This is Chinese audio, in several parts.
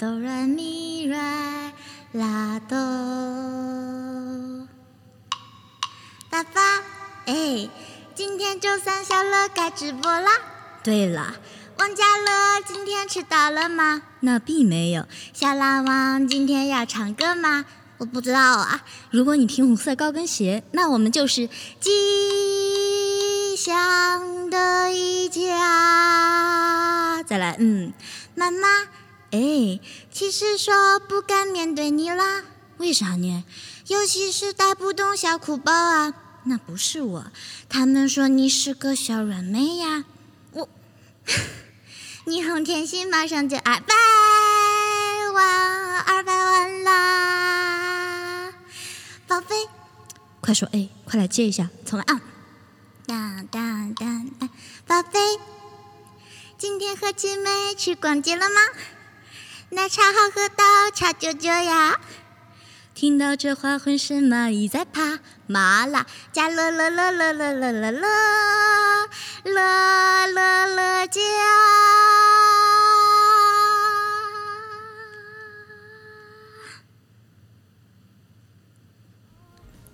哆来咪来拉哆。爸爸，哎，今天周三小乐该直播啦。对了，王家乐今天迟到了吗？那并没有。小狼王今天要唱歌吗？我不知道啊。如果你听红色高跟鞋，那我们就是吉祥的一家。再来，嗯，妈妈，哎，其实说不敢面对你啦。为啥呢？尤其是带不动小哭包啊。那不是我，他们说你是个小软妹呀。我，你哄甜心马上就二百万，二百万啦！宝贝，快说哎，快来接一下，重来啊！当当当当，宝贝，今天和姐妹去逛街了吗？奶茶好喝到茶啾啾呀！听到这话，浑身蚂蚁在爬，麻辣加乐乐乐乐乐乐乐乐乐乐乐加。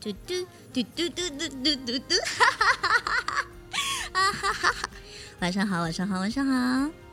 嘟嘟嘟嘟嘟嘟嘟嘟嘟，哈哈哈哈哈！啊哈哈哈！晚上好，晚上好，晚上好。